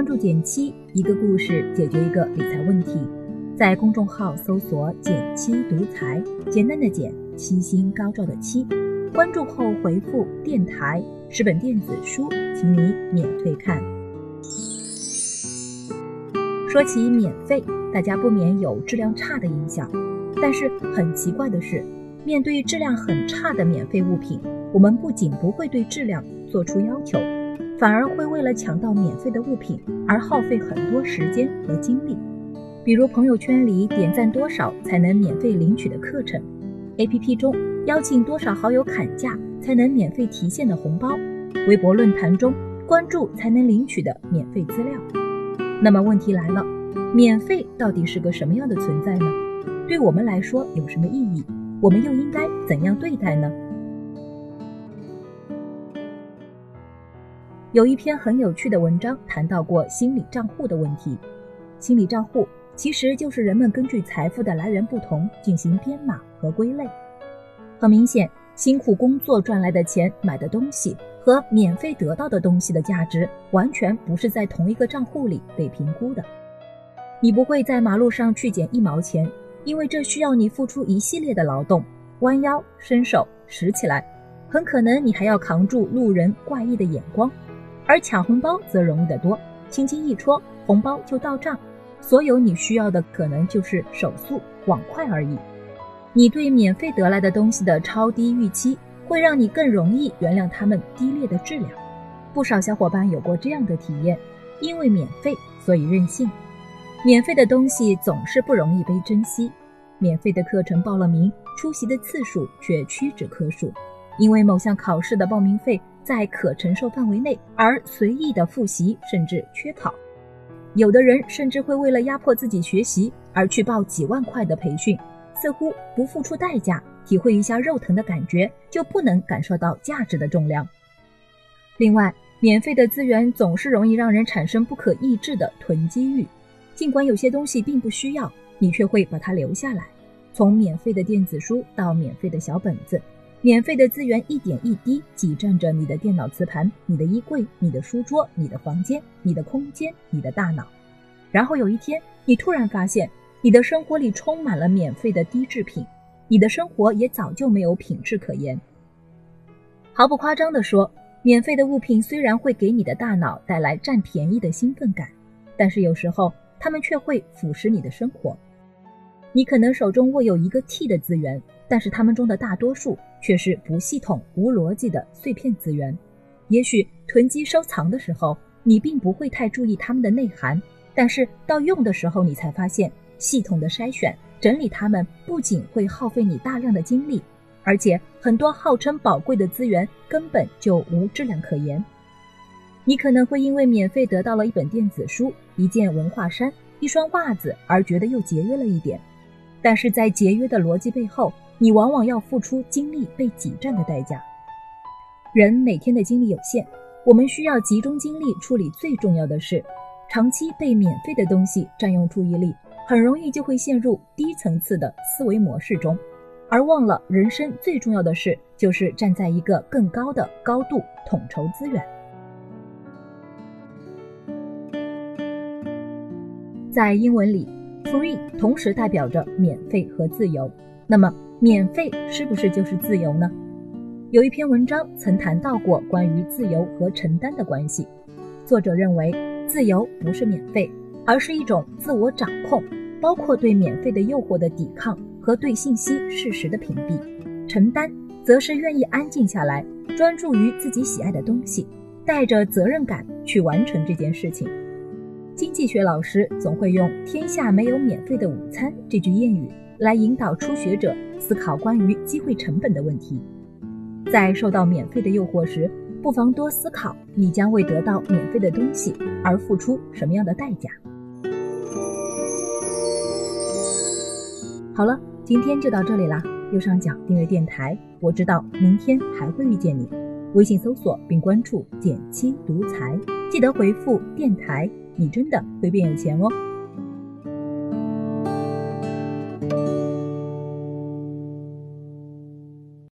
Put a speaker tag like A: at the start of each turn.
A: 关注减七，一个故事解决一个理财问题。在公众号搜索“减七独裁，简单的简，七星高照的七。关注后回复“电台”，十本电子书，请你免费看。说起免费，大家不免有质量差的印象。但是很奇怪的是，面对质量很差的免费物品，我们不仅不会对质量做出要求。反而会为了抢到免费的物品而耗费很多时间和精力，比如朋友圈里点赞多少才能免费领取的课程，APP 中邀请多少好友砍价才能免费提现的红包，微博论坛中关注才能领取的免费资料。那么问题来了，免费到底是个什么样的存在呢？对我们来说有什么意义？我们又应该怎样对待呢？有一篇很有趣的文章谈到过心理账户的问题。心理账户其实就是人们根据财富的来源不同进行编码和归类。很明显，辛苦工作赚来的钱买的东西和免费得到的东西的价值完全不是在同一个账户里被评估的。你不会在马路上去捡一毛钱，因为这需要你付出一系列的劳动，弯腰、伸手、拾起来，很可能你还要扛住路人怪异的眼光。而抢红包则容易得多，轻轻一戳，红包就到账。所有你需要的可能就是手速、网快而已。你对免费得来的东西的超低预期，会让你更容易原谅他们低劣的质量。不少小伙伴有过这样的体验：因为免费，所以任性。免费的东西总是不容易被珍惜。免费的课程报了名，出席的次数却屈指可数。因为某项考试的报名费。在可承受范围内而随意的复习，甚至缺考。有的人甚至会为了压迫自己学习而去报几万块的培训，似乎不付出代价，体会一下肉疼的感觉，就不能感受到价值的重量。另外，免费的资源总是容易让人产生不可抑制的囤积欲，尽管有些东西并不需要，你却会把它留下来。从免费的电子书到免费的小本子。免费的资源一点一滴挤占着你的电脑磁盘、你的衣柜、你的书桌、你的房间、你的空间、你的大脑。然后有一天，你突然发现，你的生活里充满了免费的低制品，你的生活也早就没有品质可言。毫不夸张地说，免费的物品虽然会给你的大脑带来占便宜的兴奋感，但是有时候它们却会腐蚀你的生活。你可能手中握有一个 T 的资源，但是它们中的大多数。却是不系统、无逻辑的碎片资源。也许囤积收藏的时候，你并不会太注意它们的内涵，但是到用的时候，你才发现，系统的筛选、整理它们，不仅会耗费你大量的精力，而且很多号称宝贵的资源根本就无质量可言。你可能会因为免费得到了一本电子书、一件文化衫、一双袜子而觉得又节约了一点，但是在节约的逻辑背后。你往往要付出精力被挤占的代价。人每天的精力有限，我们需要集中精力处理最重要的事。长期被免费的东西占用注意力，很容易就会陷入低层次的思维模式中，而忘了人生最重要的事就是站在一个更高的高度统筹资源。在英文里，free 同时代表着免费和自由。那么，免费是不是就是自由呢？有一篇文章曾谈到过关于自由和承担的关系。作者认为，自由不是免费，而是一种自我掌控，包括对免费的诱惑的抵抗和对信息事实的屏蔽。承担则是愿意安静下来，专注于自己喜爱的东西，带着责任感去完成这件事情。经济学老师总会用“天下没有免费的午餐”这句谚语。来引导初学者思考关于机会成本的问题，在受到免费的诱惑时，不妨多思考你将为得到免费的东西而付出什么样的代价。好了，今天就到这里啦。右上角订阅电台，我知道明天还会遇见你。微信搜索并关注“减七独裁，记得回复“电台”，你真的会变有钱哦。